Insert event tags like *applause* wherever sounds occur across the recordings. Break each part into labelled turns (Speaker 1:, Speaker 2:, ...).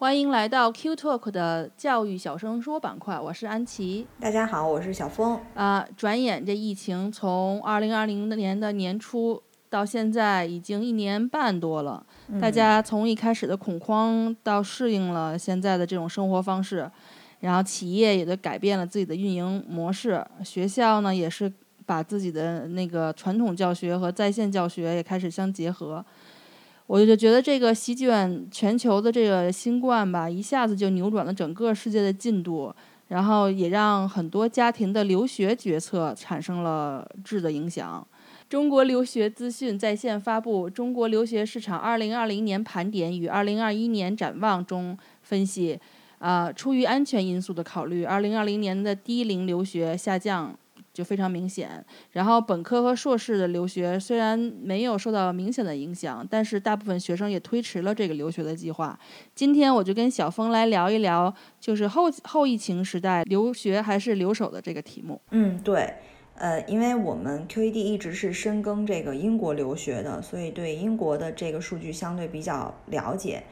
Speaker 1: 欢迎来到 Q Talk 的教育小声说板块，我是安琪。
Speaker 2: 大家好，我是小峰。
Speaker 1: 啊，转眼这疫情从二零二零年的年初到现在已经一年半多了，大家从一开始的恐慌到适应了现在的这种生活方式，然后企业也都改变了自己的运营模式，学校呢也是把自己的那个传统教学和在线教学也开始相结合。我就觉得这个席卷全球的这个新冠吧，一下子就扭转了整个世界的进度，然后也让很多家庭的留学决策产生了质的影响。中国留学资讯在线发布《中国留学市场2020年盘点与2021年展望》中分析，啊，出于安全因素的考虑，2020年的低龄留学下降。就非常明显，然后本科和硕士的留学虽然没有受到明显的影响，但是大部分学生也推迟了这个留学的计划。今天我就跟小峰来聊一聊，就是后后疫情时代留学还是留守的这个题目。
Speaker 2: 嗯，对，呃，因为我们 QED 一直是深耕这个英国留学的，所以对英国的这个数据相对比较了解。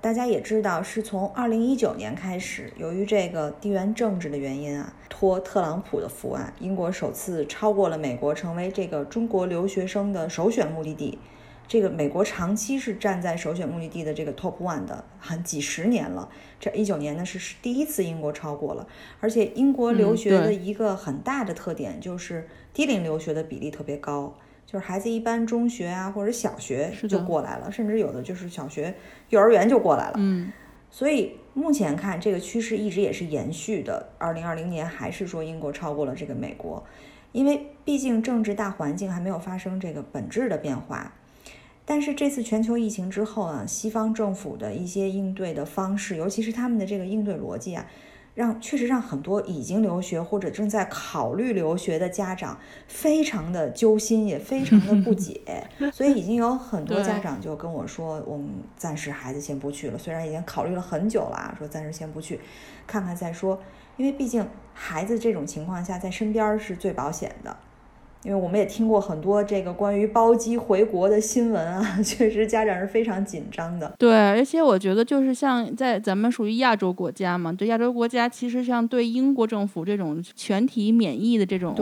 Speaker 2: 大家也知道，是从二零一九年开始，由于这个地缘政治的原因啊，托特朗普的福啊，英国首次超过了美国，成为这个中国留学生的首选目的地。这个美国长期是站在首选目的地的这个 top one 的，很几十年了。这一九年呢是第一次英国超过了，而且英国留学的一个很大的特点就是低龄留学的比例特别高。就是孩子一般中学啊或者小学就过来了，甚至有的就是小学、幼儿园就过来了。
Speaker 1: 嗯，
Speaker 2: 所以目前看这个趋势一直也是延续的。二零二零年还是说英国超过了这个美国，因为毕竟政治大环境还没有发生这个本质的变化。但是这次全球疫情之后啊，西方政府的一些应对的方式，尤其是他们的这个应对逻辑啊。让确实让很多已经留学或者正在考虑留学的家长非常的揪心，也非常的不解。*laughs* 所以已经有很多家长就跟我说，我们暂时孩子先不去了。虽然已经考虑了很久了，说暂时先不去，看看再说。因为毕竟孩子这种情况下在身边是最保险的。因为我们也听过很多这个关于包机回国的新闻啊，*laughs* 确实家长是非常紧张的。
Speaker 1: 对，而且我觉得就是像在咱们属于亚洲国家嘛，对亚洲国家，其实像对英国政府这种全体免疫的这种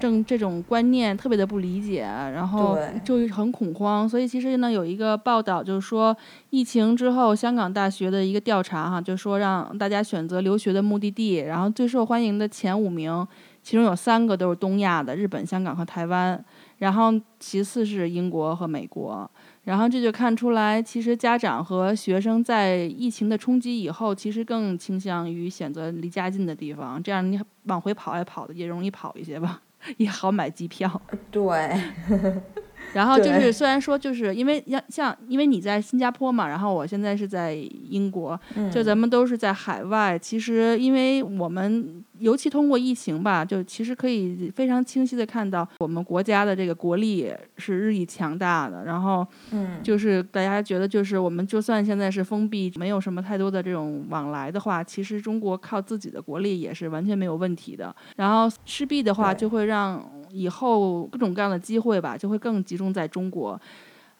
Speaker 1: 政这种观念特别的不理解，然后就很恐慌。所以其实呢，有一个报道就是说，疫情之后香港大学的一个调查哈，就说让大家选择留学的目的地，然后最受欢迎的前五名。其中有三个都是东亚的，日本、香港和台湾，然后其次是英国和美国，然后这就看出来，其实家长和学生在疫情的冲击以后，其实更倾向于选择离家近的地方，这样你往回跑也跑的也容易跑一些吧，*laughs* 也好买机票。
Speaker 2: 对。
Speaker 1: 然后就是，虽然说就是因为像像，因为你在新加坡嘛，然后我现在是在英国，就咱们都是在海外。其实，因为我们尤其通过疫情吧，就其实可以非常清晰的看到我们国家的这个国力是日益强大的。然后，
Speaker 2: 嗯，
Speaker 1: 就是大家觉得，就是我们就算现在是封闭，没有什么太多的这种往来的话，其实中国靠自己的国力也是完全没有问题的。然后，势必的话就会让。以后各种各样的机会吧，就会更集中在中国，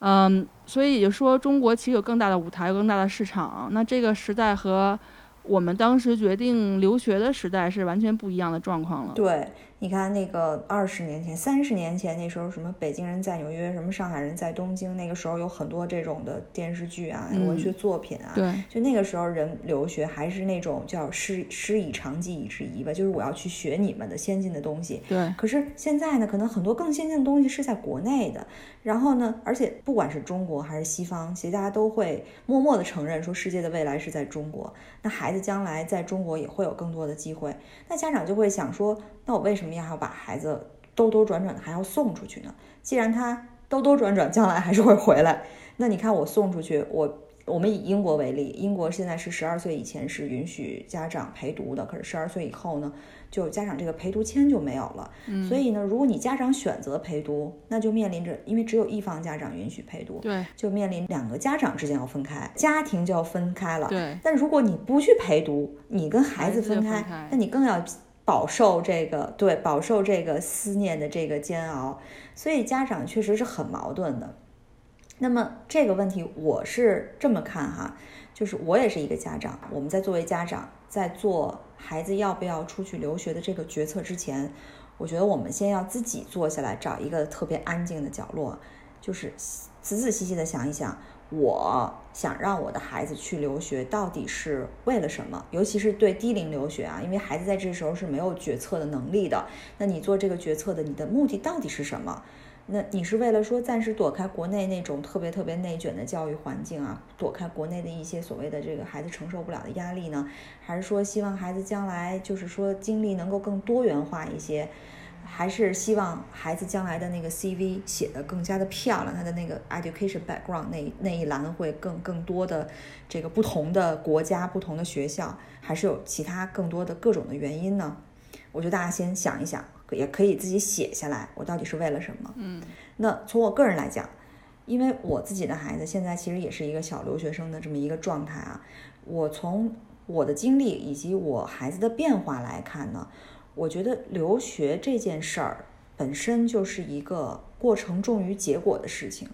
Speaker 1: 嗯，所以也就说，中国其实有更大的舞台，更大的市场。那这个时代和我们当时决定留学的时代是完全不一样的状况了。
Speaker 2: 对。你看那个二十年前、三十年前那时候，什么北京人在纽约，什么上海人在东京，那个时候有很多这种的电视剧啊、文学作品啊。
Speaker 1: 对，
Speaker 2: 就那个时候人留学还是那种叫师师以长技以制夷吧，就是我要去学你们的先进的东西。
Speaker 1: 对。
Speaker 2: 可是现在呢，可能很多更先进的东西是在国内的，然后呢，而且不管是中国还是西方，其实大家都会默默的承认说世界的未来是在中国。那孩子将来在中国也会有更多的机会，那家长就会想说。那我为什么要把孩子兜兜转转的还要送出去呢？既然他兜兜转转将来还是会回来，那你看我送出去，我我们以英国为例，英国现在是十二岁以前是允许家长陪读的，可是十二岁以后呢，就家长这个陪读签就没有了。
Speaker 1: 嗯，
Speaker 2: 所以呢，如果你家长选择陪读，那就面临着，因为只有一方家长允许陪读，
Speaker 1: 对，
Speaker 2: 就面临两个家长之间要分开，家庭就要分开了。
Speaker 1: 对。
Speaker 2: 但如果你不去陪读，你跟孩子分开，那你更要饱受这个对饱受这个思念的这个煎熬，所以家长确实是很矛盾的。那么这个问题我是这么看哈，就是我也是一个家长，我们在作为家长在做孩子要不要出去留学的这个决策之前，我觉得我们先要自己坐下来，找一个特别安静的角落，就是仔仔细细的想一想，我想让我的孩子去留学到底是为了什么？尤其是对低龄留学啊，因为孩子在这时候是没有决策的能力的，那你做这个决策的，你的目的到底是什么？那你是为了说暂时躲开国内那种特别特别内卷的教育环境啊，躲开国内的一些所谓的这个孩子承受不了的压力呢，还是说希望孩子将来就是说经历能够更多元化一些，还是希望孩子将来的那个 CV 写的更加的漂亮，他的那个 education background 那那一栏会更更多的这个不同的国家、不同的学校，还是有其他更多的各种的原因呢？我觉得大家先想一想。也可以自己写下来，我到底是为了什么？
Speaker 1: 嗯，
Speaker 2: 那从我个人来讲，因为我自己的孩子现在其实也是一个小留学生的这么一个状态啊，我从我的经历以及我孩子的变化来看呢，我觉得留学这件事儿本身就是一个过程重于结果的事情，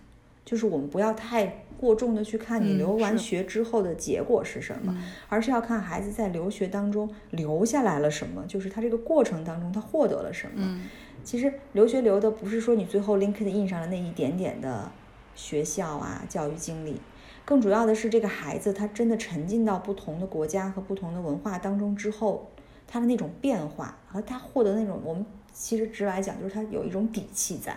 Speaker 2: 就是我们不要太。过重的去看你留完学之后的结果是什么，而是要看孩子在留学当中留下来了什么，就是他这个过程当中他获得了什么。其实留学留的不是说你最后 LinkedIn 上的那一点点的学校啊教育经历，更主要的是这个孩子他真的沉浸到不同的国家和不同的文化当中之后，他的那种变化和他获得那种我们其实直来讲就是他有一种底气在。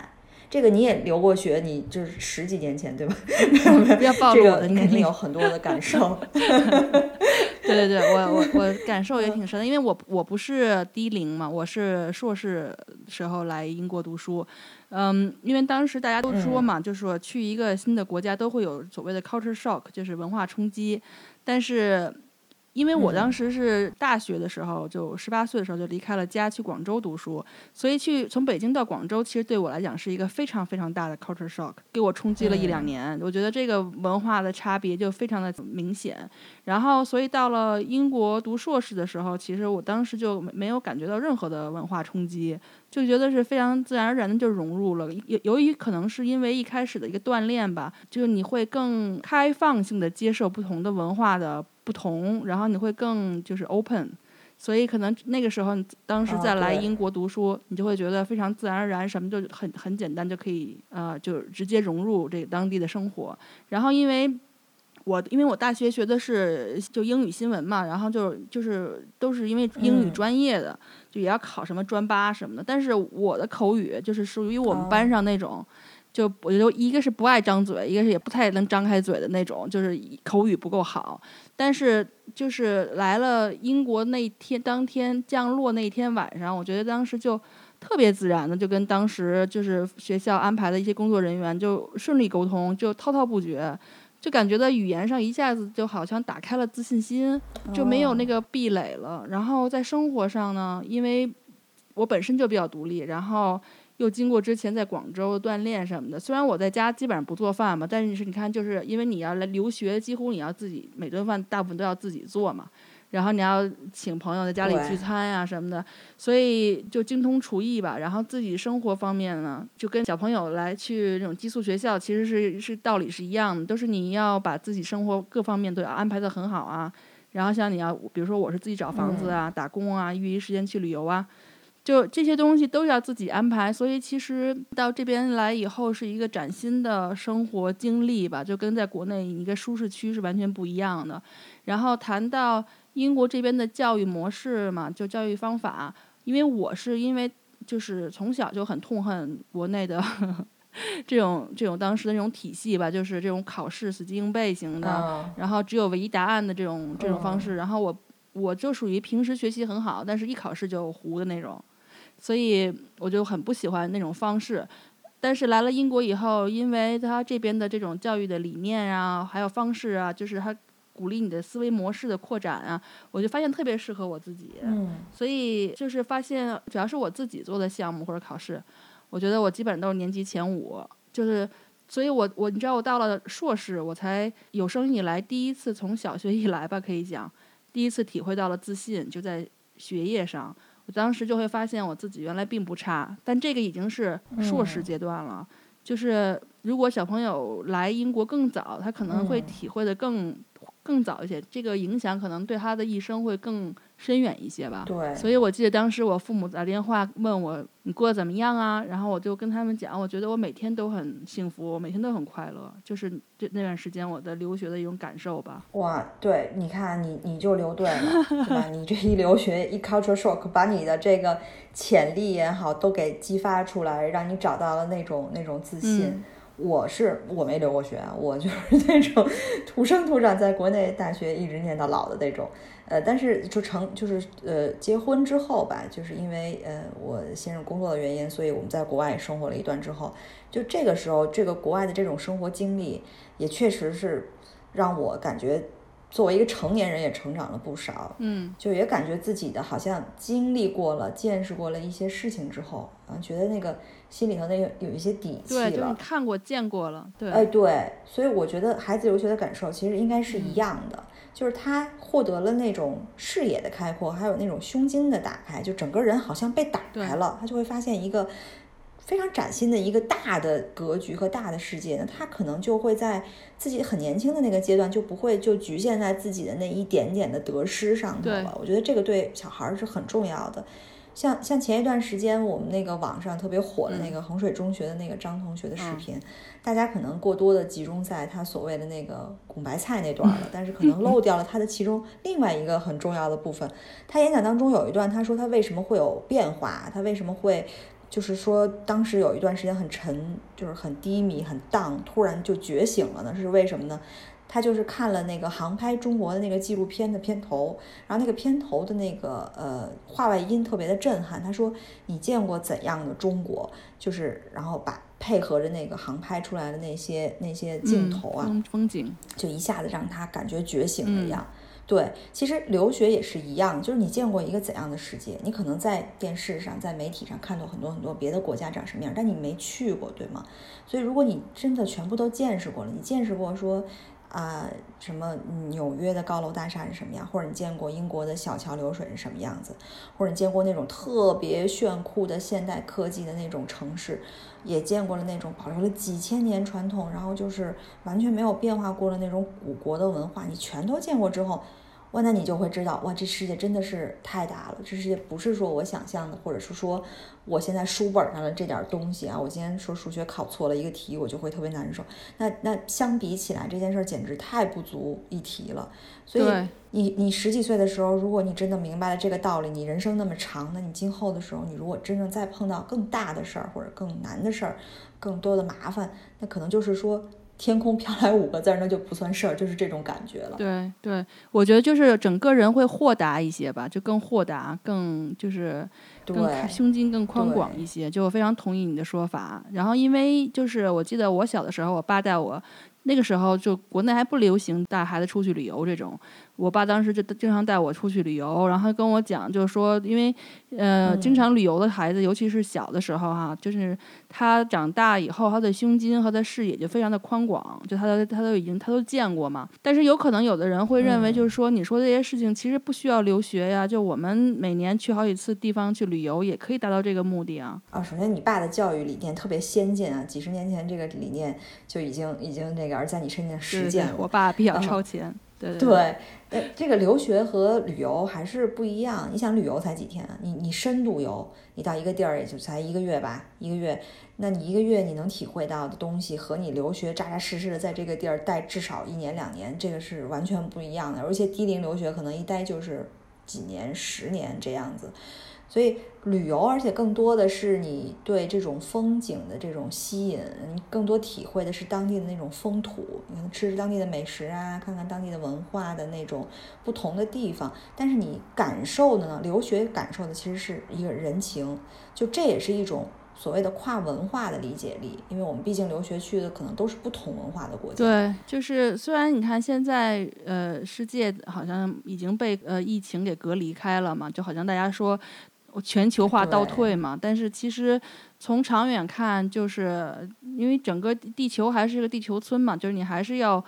Speaker 2: 这个你也留过学，你就是十几年前对吧？*laughs*
Speaker 1: 不要暴露我的
Speaker 2: 肯定有很多的感受。*laughs*
Speaker 1: 对对对，我我我感受也挺深的，因为我我不是低龄嘛，我是硕士时候来英国读书，嗯，因为当时大家都说嘛，就是说去一个新的国家都会有所谓的 culture shock，就是文化冲击，但是。因为我当时是大学的时候，就十八岁的时候就离开了家去广州读书，所以去从北京到广州，其实对我来讲是一个非常非常大的 culture shock，给我冲击了一两年。我觉得这个文化的差别就非常的明显。然后，所以到了英国读硕士的时候，其实我当时就没有感觉到任何的文化冲击，就觉得是非常自然而然的就融入了。由由于可能是因为一开始的一个锻炼吧，就是你会更开放性的接受不同的文化的。不同，然后你会更就是 open，所以可能那个时候，你当时在来英国读书，你就会觉得非常自然而然，什么就很很简单就可以，呃，就直接融入这个当地的生活。然后因为我因为我大学学的是就英语新闻嘛，然后就就是都是因为英语专业的，就也要考什么专八什么的。但是我的口语就是属于我们班上那种。就我觉得一个是不爱张嘴，一个是也不太能张开嘴的那种，就是口语不够好。但是就是来了英国那天，当天降落那天晚上，我觉得当时就特别自然的，就跟当时就是学校安排的一些工作人员就顺利沟通，就滔滔不绝，就感觉在语言上一下子就好像打开了自信心，就没有那个壁垒了。然后在生活上呢，因为我本身就比较独立，然后。又经过之前在广州锻炼什么的，虽然我在家基本上不做饭嘛，但是你看，就是因为你要来留学，几乎你要自己每顿饭大部分都要自己做嘛，然后你要请朋友在家里聚餐呀什么的，所以就精通厨艺吧。然后自己生活方面呢，就跟小朋友来去那种寄宿学校，其实是是道理是一样的，都是你要把自己生活各方面都要安排的很好啊。然后像你要，比如说我是自己找房子啊、打工啊、业余时间去旅游啊。就这些东西都要自己安排，所以其实到这边来以后是一个崭新的生活经历吧，就跟在国内一个舒适区是完全不一样的。然后谈到英国这边的教育模式嘛，就教育方法，因为我是因为就是从小就很痛恨国内的 *laughs* 这种这种当时的那种体系吧，就是这种考试死记硬背型的，然后只有唯一答案的这种这种方式。然后我我就属于平时学习很好，但是一考试就糊的那种。所以我就很不喜欢那种方式，但是来了英国以后，因为他这边的这种教育的理念啊，还有方式啊，就是他鼓励你的思维模式的扩展啊，我就发现特别适合我自己。
Speaker 2: 嗯，
Speaker 1: 所以就是发现，主要是我自己做的项目或者考试，我觉得我基本上都是年级前五。就是，所以我我你知道，我到了硕士，我才有生以来第一次从小学以来吧，可以讲，第一次体会到了自信，就在学业上。我当时就会发现我自己原来并不差，但这个已经是硕士阶段了。就是如果小朋友来英国更早，他可能会体会的更更早一些，这个影响可能对他的一生会更。深远一些吧，
Speaker 2: 对，
Speaker 1: 所以我记得当时我父母打电话问我你过得怎么样啊，然后我就跟他们讲，我觉得我每天都很幸福，我每天都很快乐，就是这那段时间我的留学的一种感受吧。
Speaker 2: 哇，对，你看你你就留对了，对吧？*laughs* 你这一留学一 culture shock，把你的这个潜力也好都给激发出来，让你找到了那种那种自信。我是我没留过学，我就是 *laughs* 那种土生土长在国内大学一直念到老的那种。呃，但是就成就是呃，结婚之后吧，就是因为呃我先生工作的原因，所以我们在国外生活了一段之后，就这个时候，这个国外的这种生活经历，也确实是让我感觉作为一个成年人也成长了不少。
Speaker 1: 嗯，
Speaker 2: 就也感觉自己的好像经历过了、见识过了一些事情之后，啊，觉得那个心里头那有一些底气了。
Speaker 1: 对，就是看过、见过了。对，
Speaker 2: 哎，对，所以我觉得孩子留学的感受其实应该是一样的。就是他获得了那种视野的开阔，还有那种胸襟的打开，就整个人好像被打开了，他就会发现一个非常崭新的一个大的格局和大的世界。那他可能就会在自己很年轻的那个阶段，就不会就局限在自己的那一点点的得失上头了。我觉得这个对小孩是很重要的。像像前一段时间我们那个网上特别火的那个衡水中学的那个张同学的视频，大家可能过多的集中在他所谓的那个拱白菜那段了，但是可能漏掉了他的其中另外一个很重要的部分。他演讲当中有一段，他说他为什么会有变化，他为什么会就是说当时有一段时间很沉，就是很低迷、很荡，突然就觉醒了呢？是为什么呢？他就是看了那个航拍中国的那个纪录片的片头，然后那个片头的那个呃话外音特别的震撼。他说：“你见过怎样的中国？”就是然后把配合着那个航拍出来的那些那些镜头啊，
Speaker 1: 风景，
Speaker 2: 就一下子让他感觉觉醒了一样。对，其实留学也是一样，就是你见过一个怎样的世界？你可能在电视上、在媒体上看到很多很多别的国家长什么样，但你没去过，对吗？所以如果你真的全部都见识过了，你见识过说。啊，什么纽约的高楼大厦是什么样？或者你见过英国的小桥流水是什么样子？或者你见过那种特别炫酷的现代科技的那种城市，也见过了那种保留了几千年传统，然后就是完全没有变化过的那种古国的文化，你全都见过之后。哇，那你就会知道，哇，这世界真的是太大了。这世界不是说我想象的，或者是说我现在书本上的这点东西啊。我今天说数学考错了一个题，我就会特别难受。那那相比起来，这件事简直太不足一提了。所以你你十几岁的时候，如果你真的明白了这个道理，你人生那么长，那你今后的时候，你如果真正再碰到更大的事儿或者更难的事儿，更多的麻烦，那可能就是说。天空飘来五个字儿，那就不算事儿，就是这种感觉了。
Speaker 1: 对对，我觉得就是整个人会豁达一些吧，就更豁达，更就是更胸襟更宽广一些。就我非常同意你的说法。然后因为就是我记得我小的时候，我爸带我，那个时候就国内还不流行带孩子出去旅游这种。我爸当时就经常带我出去旅游，然后跟我讲，就是说，因为，呃，经常旅游的孩子，尤其是小的时候哈，就是他长大以后，他的胸襟和他视野就非常的宽广，就他都他都已经他都见过嘛。但是有可能有的人会认为，就是说，你说这些事情其实不需要留学呀，就我们每年去好几次地方去旅游，也可以达到这个目的啊。
Speaker 2: 啊，首先你爸的教育理念特别先进啊，几十年前这个理念就已经已经那个而在你身上实践了。
Speaker 1: 我爸比较超前。对
Speaker 2: 对，呃，这个留学和旅游还是不一样。你想旅游才几天啊？你你深度游，你到一个地儿也就才一个月吧，一个月，那你一个月你能体会到的东西和你留学扎扎实实的在这个地儿待至少一年两年，这个是完全不一样的。而且低龄留学可能一待就是几年、十年这样子。所以旅游，而且更多的是你对这种风景的这种吸引，你更多体会的是当地的那种风土，你可能吃吃当地的美食啊，看看当地的文化的那种不同的地方。但是你感受的呢，留学感受的其实是一个人情，就这也是一种所谓的跨文化的理解力，因为我们毕竟留学去的可能都是不同文化的国家。
Speaker 1: 对，就是虽然你看现在呃世界好像已经被呃疫情给隔离开了嘛，就好像大家说全球化倒退嘛，但是其实从长远看，就是因为整个地球还是个地球村嘛，就是你还是要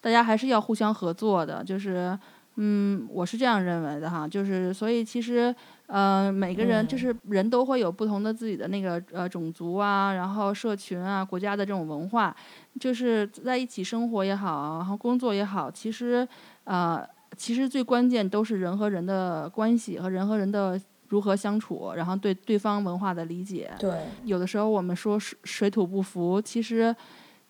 Speaker 1: 大家还是要互相合作的，就是嗯，我是这样认为的哈，就是所以其实。呃，每个人就是人都会有不同的自己的那个呃种族啊，然后社群啊，国家的这种文化，就是在一起生活也好，然后工作也好，其实呃，其实最关键都是人和人的关系和人和人的如何相处，然后对对方文化的理解。
Speaker 2: 对，
Speaker 1: 有的时候我们说水水土不服，其实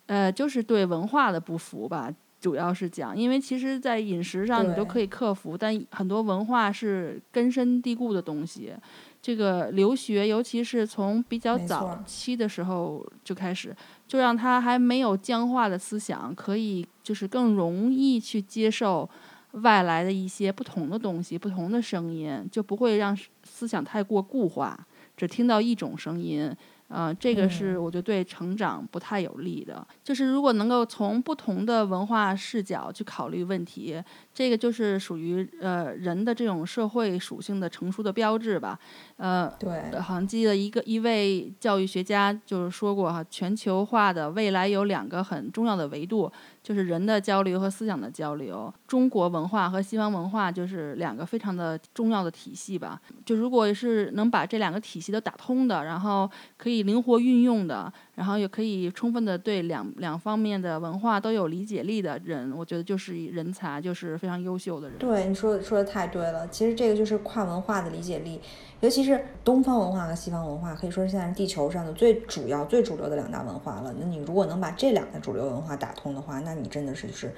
Speaker 1: 呃就是对文化的不服吧。主要是讲，因为其实，在饮食上你都可以克服，但很多文化是根深蒂固的东西。这个留学，尤其是从比较早期的时候就开始，就让他还没有僵化的思想，可以就是更容易去接受外来的一些不同的东西、不同的声音，就不会让思想太过固化，只听到一种声音。呃，这个是我觉得对成长不太有利的。就是如果能够从不同的文化视角去考虑问题，这个就是属于呃人的这种社会属性的成熟的标志吧。呃，
Speaker 2: 对，
Speaker 1: 好像记得一个一位教育学家就是说过哈，全球化的未来有两个很重要的维度。就是人的交流和思想的交流，中国文化和西方文化就是两个非常的重要的体系吧。就如果是能把这两个体系都打通的，然后可以灵活运用的。然后也可以充分的对两两方面的文化都有理解力的人，我觉得就是人才，就是非常优秀的人。
Speaker 2: 对，你说说的太对了。其实这个就是跨文化的理解力，尤其是东方文化和西方文化，可以说是现在地球上的最主要、最主流的两大文化了。那你如果能把这两个主流文化打通的话，那你真的是就是。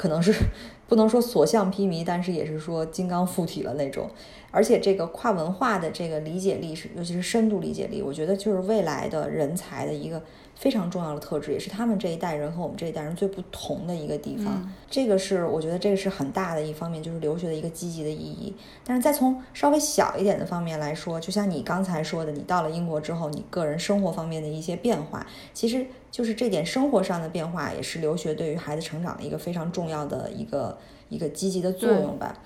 Speaker 2: 可能是不能说所向披靡，但是也是说金刚附体了那种。而且这个跨文化的这个理解力是，尤其是深度理解力，我觉得就是未来的人才的一个非常重要的特质，也是他们这一代人和我们这一代人最不同的一个地方。这个是我觉得这个是很大的一方面，就是留学的一个积极的意义。但是再从稍微小一点的方面来说，就像你刚才说的，你到了英国之后，你个人生活方面的一些变化，其实。就是这点生活上的变化，也是留学对于孩子成长的一个非常重要的一个一个积极的作用吧。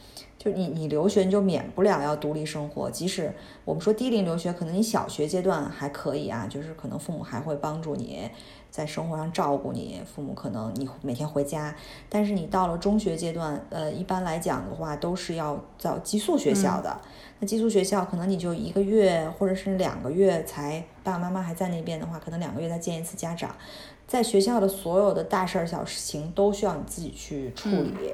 Speaker 2: 就你你留学你就免不了要独立生活，即使我们说低龄留学，可能你小学阶段还可以啊，就是可能父母还会帮助你在生活上照顾你，父母可能你每天回家，但是你到了中学阶段，呃，一般来讲的话都是要到寄宿学校的。那寄宿学校可能你就一个月或者是两个月才爸爸妈妈还在那边的话，可能两个月再见一次家长，在学校的所有的大事儿小事情都需要你自己去处理。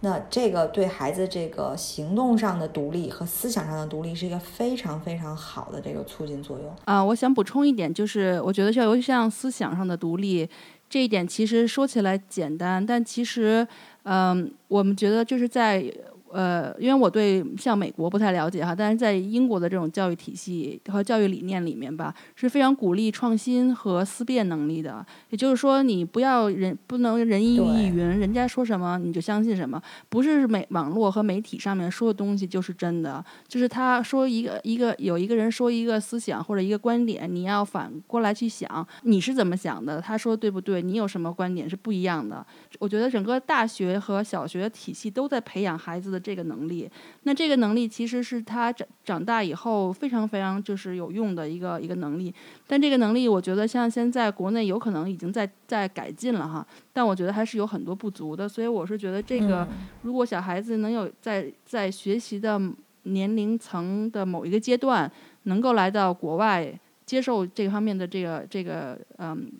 Speaker 2: 那这个对孩子这个行动上的独立和思想上的独立是一个非常非常好的这个促进作用
Speaker 1: 啊！我想补充一点，就是我觉得像尤其像思想上的独立这一点，其实说起来简单，但其实，嗯，我们觉得就是在。呃，因为我对像美国不太了解哈，但是在英国的这种教育体系和教育理念里面吧，是非常鼓励创新和思辨能力的。也就是说，你不要人不能人云亦云，人家说什么你就相信什么，不是媒网络和媒体上面说的东西就是真的。就是他说一个一个有一个人说一个思想或者一个观点，你要反过来去想你是怎么想的，他说对不对？你有什么观点是不一样的？我觉得整个大学和小学体系都在培养孩子的。这个能力，那这个能力其实是他长长大以后非常非常就是有用的一个一个能力。但这个能力，我觉得像现在国内有可能已经在在改进了哈，但我觉得还是有很多不足的。所以我是觉得这个，如果小孩子能有在在学习的年龄层的某一个阶段，能够来到国外接受这方面的这个这个嗯。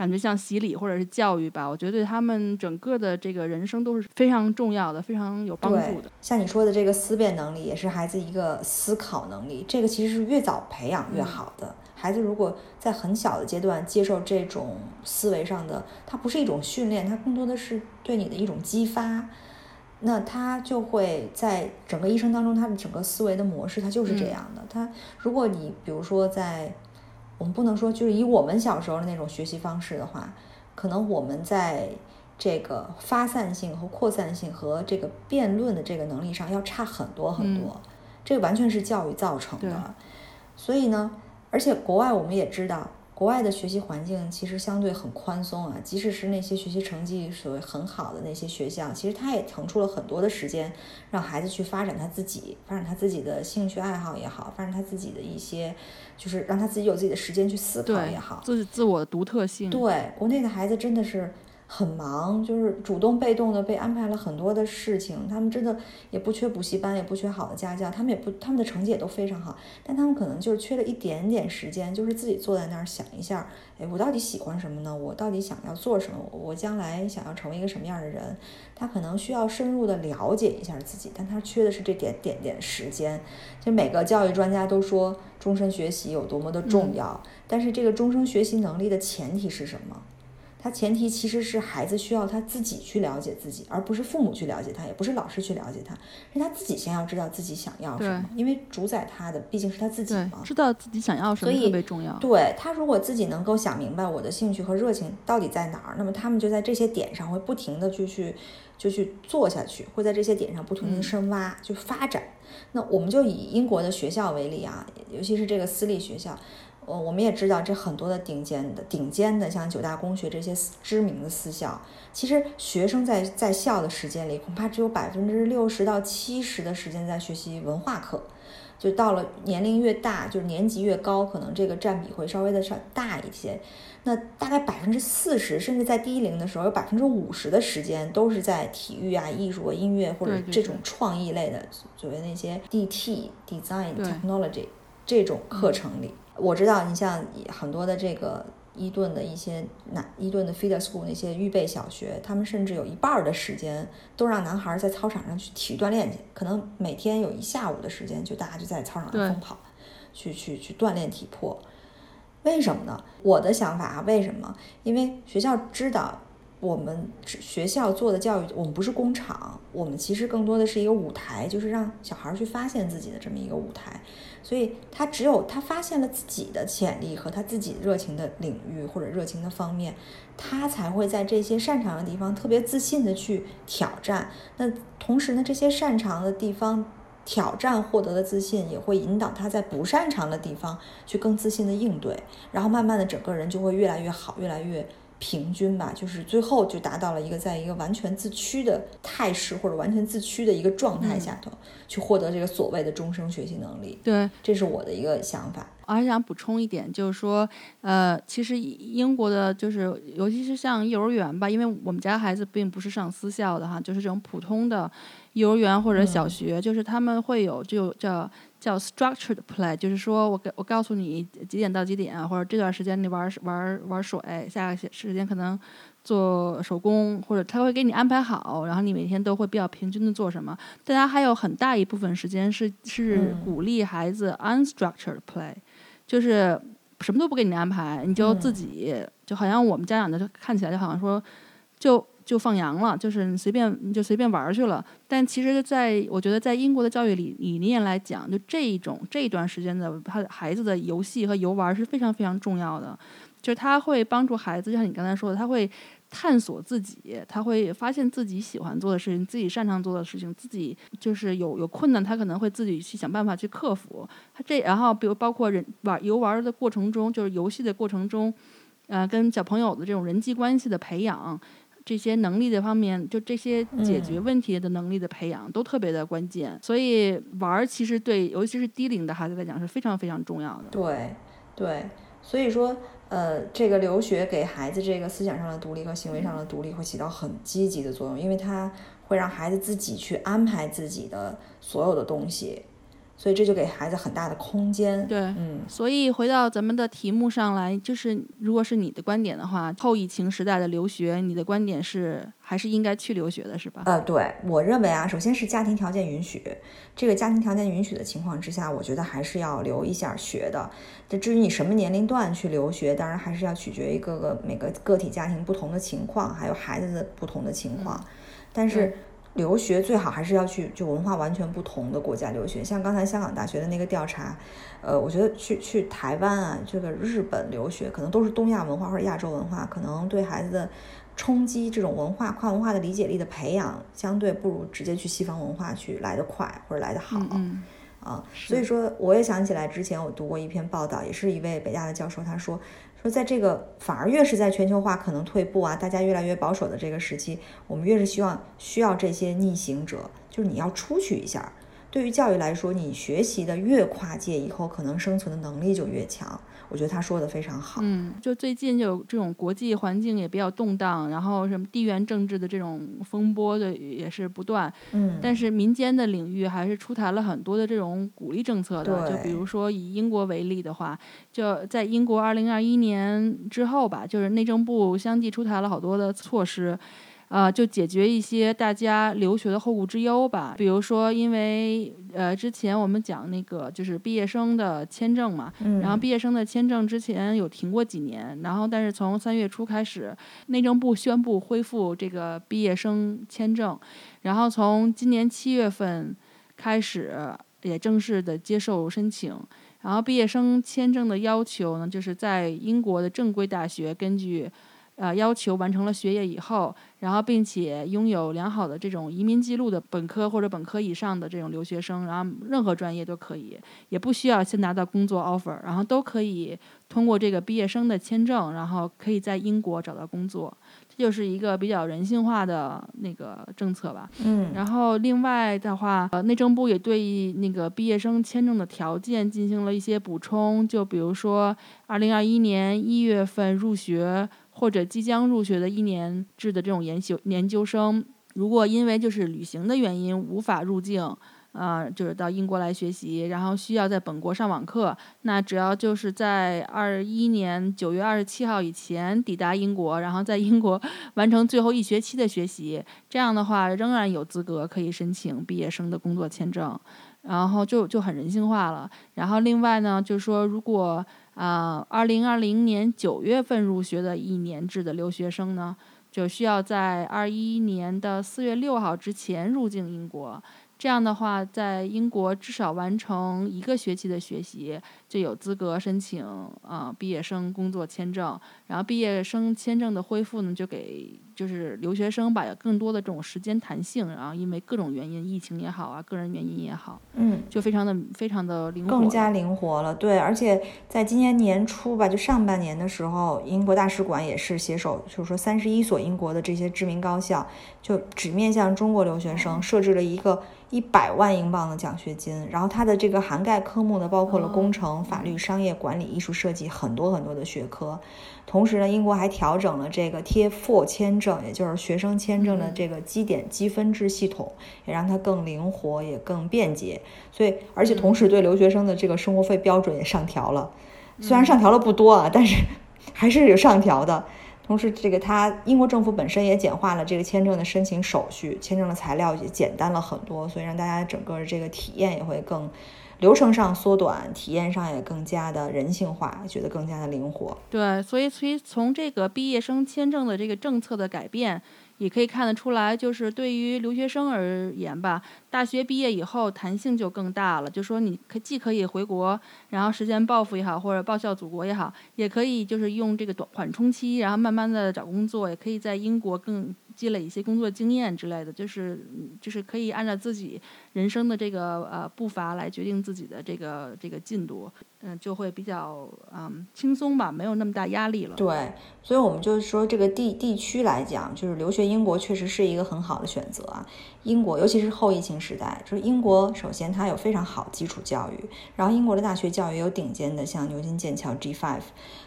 Speaker 1: 感觉像洗礼或者是教育吧，我觉得对他们整个的这个人生都是非常重要的，非常有帮助的。
Speaker 2: 像你说的这个思辨能力，也是孩子一个思考能力，这个其实是越早培养越好的。孩子如果在很小的阶段接受这种思维上的，它不是一种训练，它更多的是对你的一种激发，那他就会在整个一生当中，他的整个思维的模式，他就是这样的。他如果你比如说在。我们不能说，就是以我们小时候的那种学习方式的话，可能我们在这个发散性和扩散性和这个辩论的这个能力上要差很多很多。这个完全是教育造成的。所以呢，而且国外我们也知道。国外的学习环境其实相对很宽松啊，即使是那些学习成绩所谓很好的那些学校，其实他也腾出了很多的时间，让孩子去发展他自己，发展他自己的兴趣爱好也好，发展他自己的一些，就是让他自己有自己的时间去思考也好，
Speaker 1: 自自我的独特性。
Speaker 2: 对，国内的孩子真的是。很忙，就是主动被动的被安排了很多的事情。他们真的也不缺补习班，也不缺好的家教，他们也不，他们的成绩也都非常好。但他们可能就是缺了一点点时间，就是自己坐在那儿想一下，哎，我到底喜欢什么呢？我到底想要做什么？我将来想要成为一个什么样的人？他可能需要深入的了解一下自己，但他缺的是这点点点时间。就每个教育专家都说终身学习有多么的重要，但是这个终身学习能力的前提是什么？它前提其实是孩子需要他自己去了解自己，而不是父母去了解他，也不是老师去了解他，是他自己先要知道自己想要什么。因为主宰他的毕竟是他自己嘛，
Speaker 1: 知道自己想要什么特别重要。
Speaker 2: 对他如果自己能够想明白我的兴趣和热情到底在哪儿，那么他们就在这些点上会不停的去去就去做下去，会在这些点上不停的深挖去发展。那我们就以英国的学校为例啊，尤其是这个私立学校。我我们也知道，这很多的顶尖的顶尖的，像九大公学这些知名的私校，其实学生在在校的时间里，恐怕只有百分之六十到七十的时间在学习文化课。就到了年龄越大，就是年级越高，可能这个占比会稍微的稍大一些。那大概百分之四十，甚至在低龄的时候，有百分之五十的时间都是在体育啊、艺术啊、音乐或者这种创意类的，所谓那些 DT Design Technology 这种课程里。我知道，你像很多的这个伊顿的一些男伊顿的 feeder school 那些预备小学，他们甚至有一半的时间都让男孩在操场上去体育锻炼去，可能每天有一下午的时间，就大家就在操场上疯跑，去去去锻炼体魄。为什么呢？我的想法啊，为什么？因为学校知道。我们学校做的教育，我们不是工厂，我们其实更多的是一个舞台，就是让小孩去发现自己的这么一个舞台。所以他只有他发现了自己的潜力和他自己热情的领域或者热情的方面，他才会在这些擅长的地方特别自信的去挑战。那同时呢，这些擅长的地方挑战获得的自信，也会引导他在不擅长的地方去更自信的应对，然后慢慢的整个人就会越来越好，越来越。平均吧，就是最后就达到了一个在一个完全自驱的态势或者完全自驱的一个状态下头，去获得这个所谓的终生学习能力。
Speaker 1: 对，
Speaker 2: 这是我的一个想法。
Speaker 1: 我还想补充一点，就是说，呃，其实英国的，就是尤其是像幼儿园吧，因为我们家孩子并不是上私校的哈，就是这种普通的幼儿园或者小学，就是他们会有就叫。叫 structured play，就是说我给我告诉你几点到几点，或者这段时间你玩玩玩水，下个时间可能做手工，或者他会给你安排好，然后你每天都会比较平均的做什么。大家还有很大一部分时间是是鼓励孩子 unstructured play，就是什么都不给你安排，你就自己就好像我们家长的看起来就好像说就。就放羊了，就是你随便你就随便玩去了。但其实，在我觉得，在英国的教育理理念来讲，就这一种这一段时间的他孩子的游戏和游玩是非常非常重要的。就是他会帮助孩子，就像你刚才说的，他会探索自己，他会发现自己喜欢做的事情，自己擅长做的事情，自己就是有有困难，他可能会自己去想办法去克服。他这然后，比如包括人玩游玩的过程中，就是游戏的过程中，呃，跟小朋友的这种人际关系的培养。这些能力的方面，就这些解决问题的能力的培养都特别的关键。所以玩儿其实对，尤其是低龄的孩子来讲是非常非常重要的。
Speaker 2: 对，对，所以说，呃，这个留学给孩子这个思想上的独立和行为上的独立会起到很积极的作用，因为它会让孩子自己去安排自己的所有的东西。所以这就给孩子很大的空间。
Speaker 1: 对，
Speaker 2: 嗯，
Speaker 1: 所以回到咱们的题目上来，就是如果是你的观点的话，后疫情时代的留学，你的观点是还是应该去留学的，是吧？
Speaker 2: 呃，对我认为啊，首先是家庭条件允许，这个家庭条件允许的情况之下，我觉得还是要留一下学的。这至于你什么年龄段去留学，当然还是要取决于各个每个个体家庭不同的情况，还有孩子的不同的情况，但是。留学最好还是要去就文化完全不同的国家留学，像刚才香港大学的那个调查，呃，我觉得去去台湾啊，这个日本留学可能都是东亚文化或者亚洲文化，可能对孩子的冲击，这种文化跨文化的理解力的培养，相对不如直接去西方文化去来得快或者来得好。啊。所以说，我也想起来之前我读过一篇报道，也是一位北大的教授，他说说在这个反而越是在全球化可能退步啊，大家越来越保守的这个时期，我们越是希望需要这些逆行者，就是你要出去一下。对于教育来说，你学习的越跨界，以后可能生存的能力就越强。我觉得他说的非常好。
Speaker 1: 嗯，就最近就这种国际环境也比较动荡，然后什么地缘政治的这种风波的也是不断。
Speaker 2: 嗯，
Speaker 1: 但是民间的领域还是出台了很多的这种鼓励政策的。就比如说以英国为例的话，就在英国二零二一年之后吧，就是内政部相继出台了好多的措施。啊，就解决一些大家留学的后顾之忧吧。比如说，因为呃，之前我们讲那个就是毕业生的签证嘛，然后毕业生的签证之前有停过几年，然后但是从三月初开始，内政部宣布恢复这个毕业生签证，然后从今年七月份开始也正式的接受申请。然后毕业生签证的要求呢，就是在英国的正规大学根据。呃，要求完成了学业以后，然后并且拥有良好的这种移民记录的本科或者本科以上的这种留学生，然后任何专业都可以，也不需要先拿到工作 offer，然后都可以通过这个毕业生的签证，然后可以在英国找到工作，这就是一个比较人性化的那个政策吧。
Speaker 2: 嗯，
Speaker 1: 然后另外的话，呃，内政部也对那个毕业生签证的条件进行了一些补充，就比如说，二零二一年一月份入学。或者即将入学的一年制的这种研修研究生，如果因为就是旅行的原因无法入境，啊，就是到英国来学习，然后需要在本国上网课，那只要就是在二一年九月二十七号以前抵达英国，然后在英国 *laughs* 完成最后一学期的学习，这样的话仍然有资格可以申请毕业生的工作签证，然后就就很人性化了。然后另外呢，就是说如果。啊，二零二零年九月份入学的一年制的留学生呢，就需要在二一年的四月六号之前入境英国。这样的话，在英国至少完成一个学期的学习，就有资格申请啊毕业生工作签证。然后毕业生签证的恢复呢，就给就是留学生吧，有更多的这种时间弹性。然后因为各种原因，疫情也好啊，个人原因也好，
Speaker 2: 嗯，
Speaker 1: 就非常的非常的灵活，
Speaker 2: 更加灵活了。对，而且在今年年初吧，就上半年的时候，英国大使馆也是携手，就是说三十一所英国的这些知名高校，就只面向中国留学生设置了一个。一百万英镑的奖学金，然后它的这个涵盖科目呢，包括了工程、法律、商业管理、艺术设计很多很多的学科。同时呢，英国还调整了这个 T Four 签证，也就是学生签证的这个基点积分制系统，也让它更灵活，也更便捷。所以，而且同时对留学生的这个生活费标准也上调了，虽然上调了不多啊，但是 *laughs* 还是有上调的。同时，这个它英国政府本身也简化了这个签证的申请手续，签证的材料也简单了很多，所以让大家整个这个体验也会更流程上缩短，体验上也更加的人性化，觉得更加的灵活。
Speaker 1: 对，所以所以从这个毕业生签证的这个政策的改变。也可以看得出来，就是对于留学生而言吧，大学毕业以后弹性就更大了。就说你可既可以回国，然后实现抱负也好，或者报效祖国也好，也可以就是用这个短缓冲期，然后慢慢的找工作，也可以在英国更积累一些工作经验之类的。就是就是可以按照自己人生的这个呃步伐来决定自己的这个这个进度。嗯，就会比较嗯轻松吧，没有那么大压力了。
Speaker 2: 对，所以我们就是说，这个地地区来讲，就是留学英国确实是一个很好的选择啊。英国，尤其是后疫情时代，就是英国首先它有非常好基础教育，然后英国的大学教育有顶尖的，像牛津、剑桥、G5。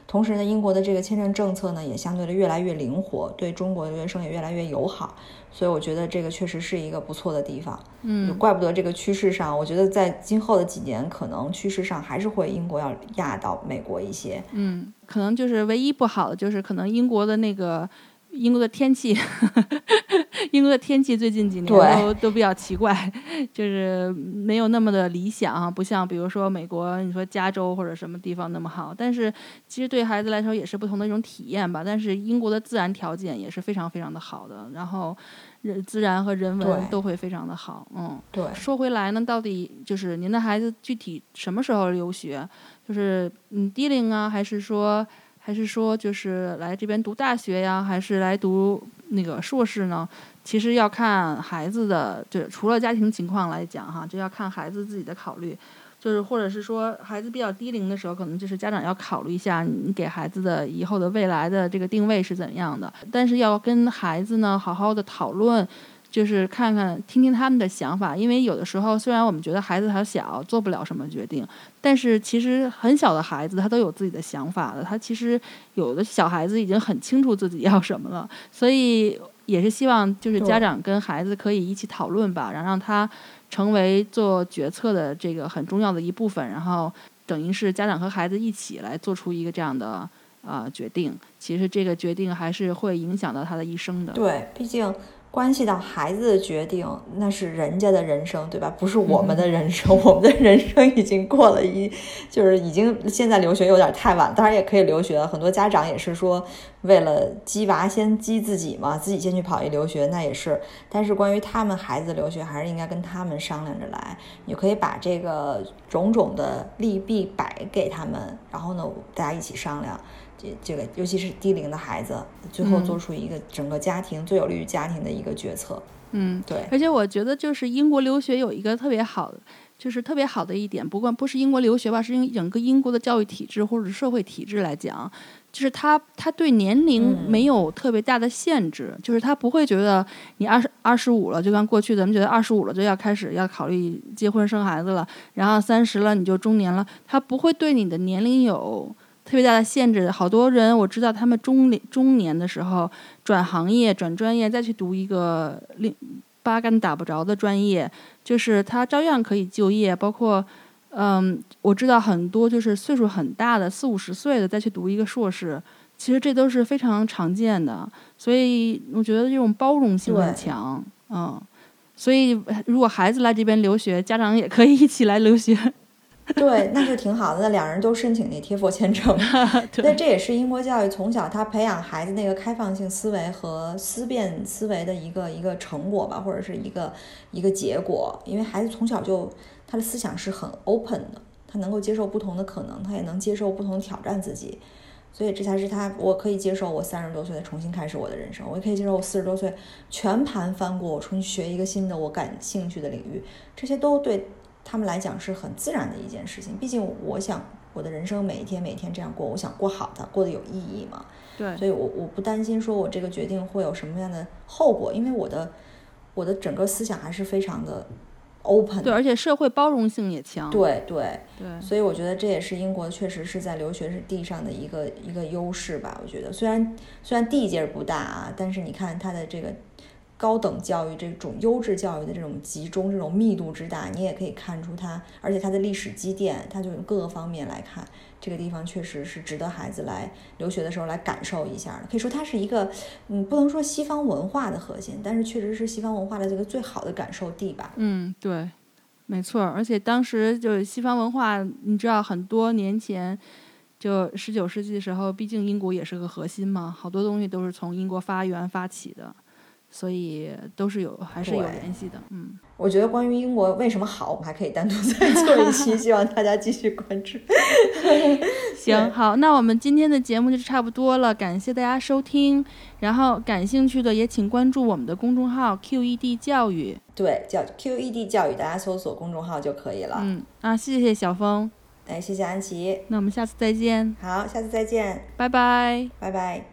Speaker 2: 同时呢，英国的这个签证政策呢也相对的越来越灵活，对中国留学生也越来越友好。所以我觉得这个确实是一个不错的地方，
Speaker 1: 嗯，
Speaker 2: 怪不得这个趋势上，我觉得在今后的几年，可能趋势上还是会英国要压到美国一些，
Speaker 1: 嗯，可能就是唯一不好的就是可能英国的那个。英国的天气，*laughs* 英国的天气最近几年都都比较奇怪，就是没有那么的理想，不像比如说美国，你说加州或者什么地方那么好。但是其实对孩子来说也是不同的一种体验吧。但是英国的自然条件也是非常非常的好的，然后人自然和人文都会非常的好。嗯，
Speaker 2: 对。
Speaker 1: 说回来呢，到底就是您的孩子具体什么时候留学？就是嗯低龄啊，还是说？还是说，就是来这边读大学呀，还是来读那个硕士呢，其实要看孩子的，就除了家庭情况来讲哈，就要看孩子自己的考虑。就是或者是说孩子比较低龄的时候，可能就是家长要考虑一下你给孩子的以后的未来的这个定位是怎样的。但是要跟孩子呢好好的讨论，就是看看听听他们的想法。因为有的时候虽然我们觉得孩子还小，做不了什么决定，但是其实很小的孩子他都有自己的想法的。他其实有的小孩子已经很清楚自己要什么了，所以也是希望就是家长跟孩子可以一起讨论吧，然后让他。成为做决策的这个很重要的一部分，然后等于是家长和孩子一起来做出一个这样的呃决定。其实这个决定还是会影响到他的一生的。
Speaker 2: 对，毕竟。关系到孩子的决定，那是人家的人生，对吧？不是我们的人生。我们的人生已经过了一，就是已经现在留学有点太晚，当然也可以留学。很多家长也是说，为了鸡娃先鸡自己嘛，自己先去跑一留学，那也是。但是关于他们孩子的留学，还是应该跟他们商量着来。你可以把这个种种的利弊摆给他们，然后呢，大家一起商量。这个尤其是低龄的孩子，最后做出一个整个家庭最有利于家庭的一个决策。
Speaker 1: 嗯，
Speaker 2: 对。
Speaker 1: 而且我觉得，就是英国留学有一个特别好的，就是特别好的一点，不管不是英国留学吧，是因整个英国的教育体制或者社会体制来讲，就是他他对年龄没有特别大的限制，就是他不会觉得你二十二十五了，就像过去咱们觉得二十五了就要开始要考虑结婚生孩子了，然后三十了你就中年了，他不会对你的年龄有。特别大的限制，好多人我知道，他们中年中年的时候转行业、转专业，再去读一个另八竿子打不着的专业，就是他照样可以就业。包括，嗯，我知道很多就是岁数很大的四五十岁的再去读一个硕士，其实这都是非常常见的。所以我觉得这种包容性很强，嗯，所以如果孩子来这边留学，家长也可以一起来留学。*laughs*
Speaker 2: 对，那就挺好的。那两人都申请那贴佛签证，*laughs* 那这也是英国教育从小他培养孩子那个开放性思维和思辨思维的一个一个成果吧，或者是一个一个结果。因为孩子从小就他的思想是很 open 的，他能够接受不同的可能，他也能接受不同挑战自己，所以这才是他我可以接受我三十多岁的重新开始我的人生，我也可以接受我四十多岁全盘翻过，我重新学一个新的我感兴趣的领域，这些都对。他们来讲是很自然的一件事情，毕竟我想我的人生每一天每一天这样过，我想过好的，过得有意义嘛。
Speaker 1: 对，
Speaker 2: 所以我我不担心说我这个决定会有什么样的后果，因为我的我的整个思想还是非常的 open。
Speaker 1: 对，而且社会包容性也强。
Speaker 2: 对对
Speaker 1: 对，
Speaker 2: 所以我觉得这也是英国确实是在留学地上的一个一个优势吧。我觉得虽然虽然地界不大啊，但是你看它的这个。高等教育这种优质教育的这种集中、这种密度之大，你也可以看出它，而且它的历史积淀，它就各个方面来看，这个地方确实是值得孩子来留学的时候来感受一下的。可以说它是一个，嗯，不能说西方文化的核心，但是确实是西方文化的这个最好的感受地吧。
Speaker 1: 嗯，对，没错。而且当时就是西方文化，你知道，很多年前，就十九世纪的时候，毕竟英国也是个核心嘛，好多东西都是从英国发源发起的。所以都是有，还是有联系的。嗯，
Speaker 2: 我觉得关于英国为什么好，我们还可以单独再做一期，希望大家继续关注。*laughs*
Speaker 1: 行，好，那我们今天的节目就差不多了，感谢大家收听。然后感兴趣的也请关注我们的公众号 QED 教育。
Speaker 2: 对，叫 QED 教育，大家搜索公众号就可以了。
Speaker 1: 嗯，啊，谢谢小峰。
Speaker 2: 哎，谢谢安琪。
Speaker 1: 那我们下次再见。
Speaker 2: 好，下次再见。
Speaker 1: 拜拜。
Speaker 2: 拜拜。